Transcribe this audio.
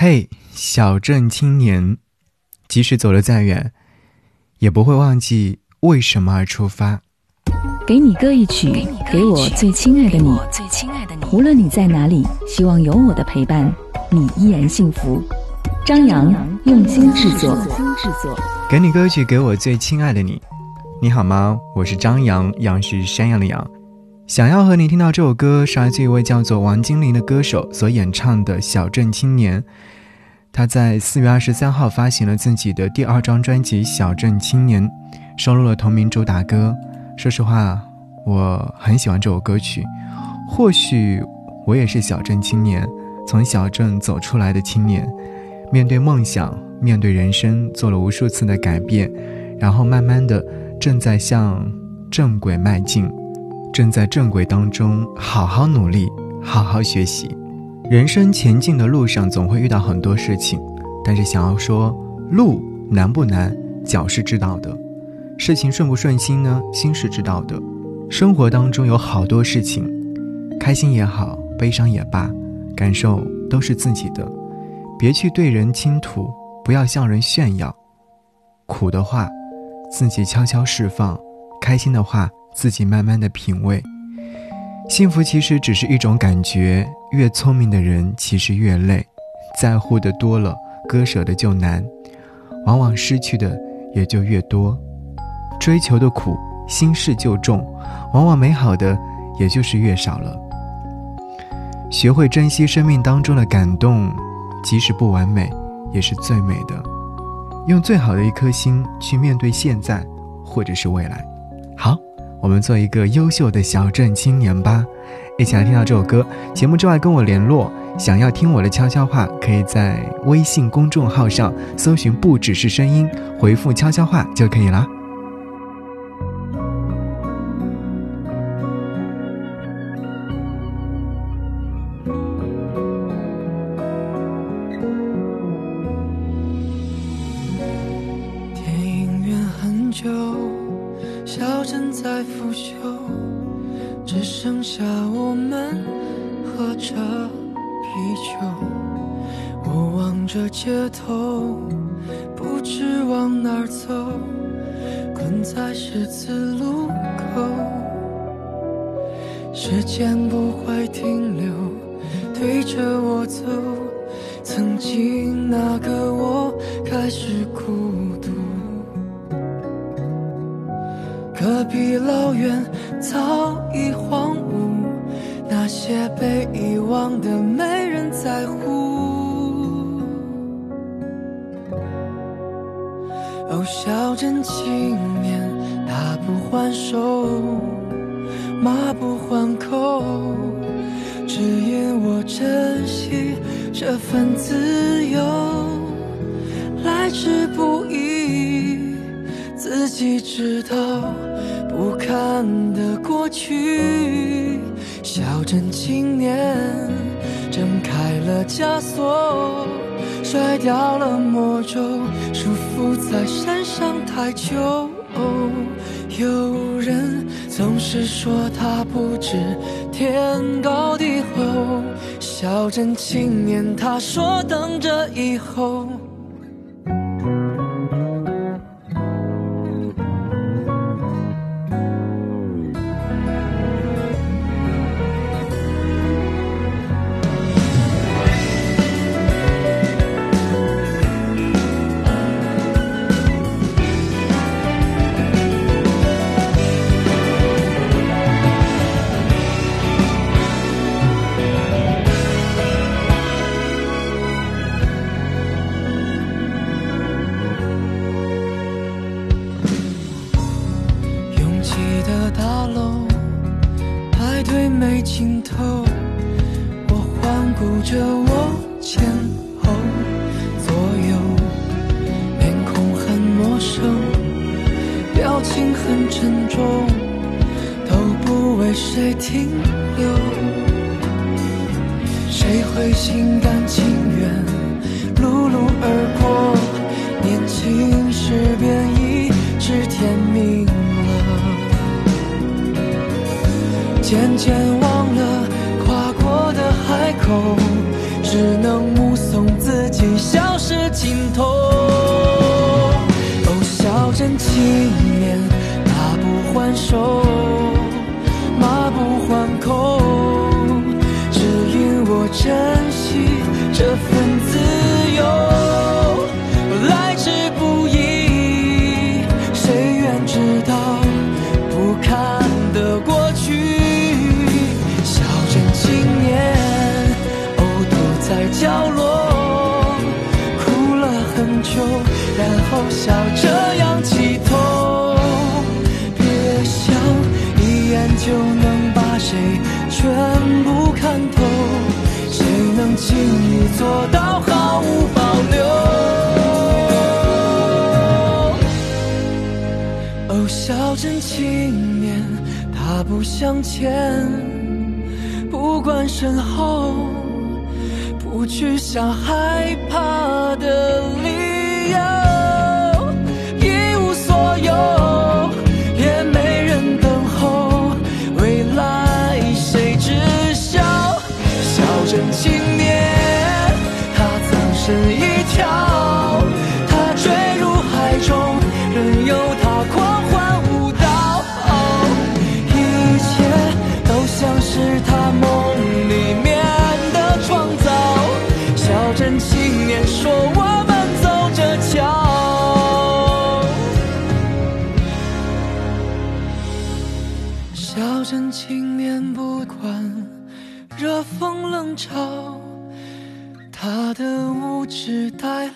嘿，小镇青年，即使走得再远，也不会忘记为什么而出发。给你歌一曲，给我最亲爱的你。无论你在哪里，希望有我的陪伴，你依然幸福。张扬用心制作，给你歌曲，给我最亲爱的你。你好吗？我是张扬，杨是山羊的羊。想要和你听到这首歌，是来自一位叫做王精灵的歌手所演唱的《小镇青年》。他在四月二十三号发行了自己的第二张专辑《小镇青年》，收录了同名主打歌。说实话，我很喜欢这首歌曲。或许我也是小镇青年，从小镇走出来的青年，面对梦想，面对人生，做了无数次的改变，然后慢慢的正在向正轨迈进。正在正轨当中，好好努力，好好学习。人生前进的路上，总会遇到很多事情，但是想要说路难不难，脚是知道的；事情顺不顺心呢，心是知道的。生活当中有好多事情，开心也好，悲伤也罢，感受都是自己的。别去对人倾吐，不要向人炫耀。苦的话，自己悄悄释放；开心的话。自己慢慢的品味，幸福其实只是一种感觉。越聪明的人其实越累，在乎的多了，割舍的就难，往往失去的也就越多。追求的苦，心事就重，往往美好的也就是越少了。学会珍惜生命当中的感动，即使不完美，也是最美的。用最好的一颗心去面对现在，或者是未来。我们做一个优秀的小镇青年吧，一起来听到这首歌。节目之外跟我联络，想要听我的悄悄话，可以在微信公众号上搜寻“不只是声音”，回复“悄悄话”就可以了。很久小镇在腐朽，只剩下我们喝着啤酒。我望着街头，不知往哪走，困在十字路口。时间不会停留，推着我走，曾经那个我开始孤独。隔壁老院早已荒芜，那些被遗忘的没人在乎。哦，小镇青年，打不还手，骂不还口，只因我珍惜这份自由，来之不，自己知道。不堪的过去，小镇青年挣开了枷锁，甩掉了魔咒，束缚在山上太久。有人总是说他不知天高地厚，小镇青年他说等着以后。尽头，我环顾着我前后左右，面孔很陌生，表情很沉重，都不为谁停留。谁会心甘情愿碌碌渐渐忘了跨过的海口，只能目送自己消失尽头。哦，小镇青年，大步还手，马不还口，只因我真。笑这样起头。别想一眼就能把谁全部看透，谁能轻易做到毫无保留？哦，小镇青年，大步向前，不管身后，不去想害怕的理由，青年不管热风冷嘲，他的无知带来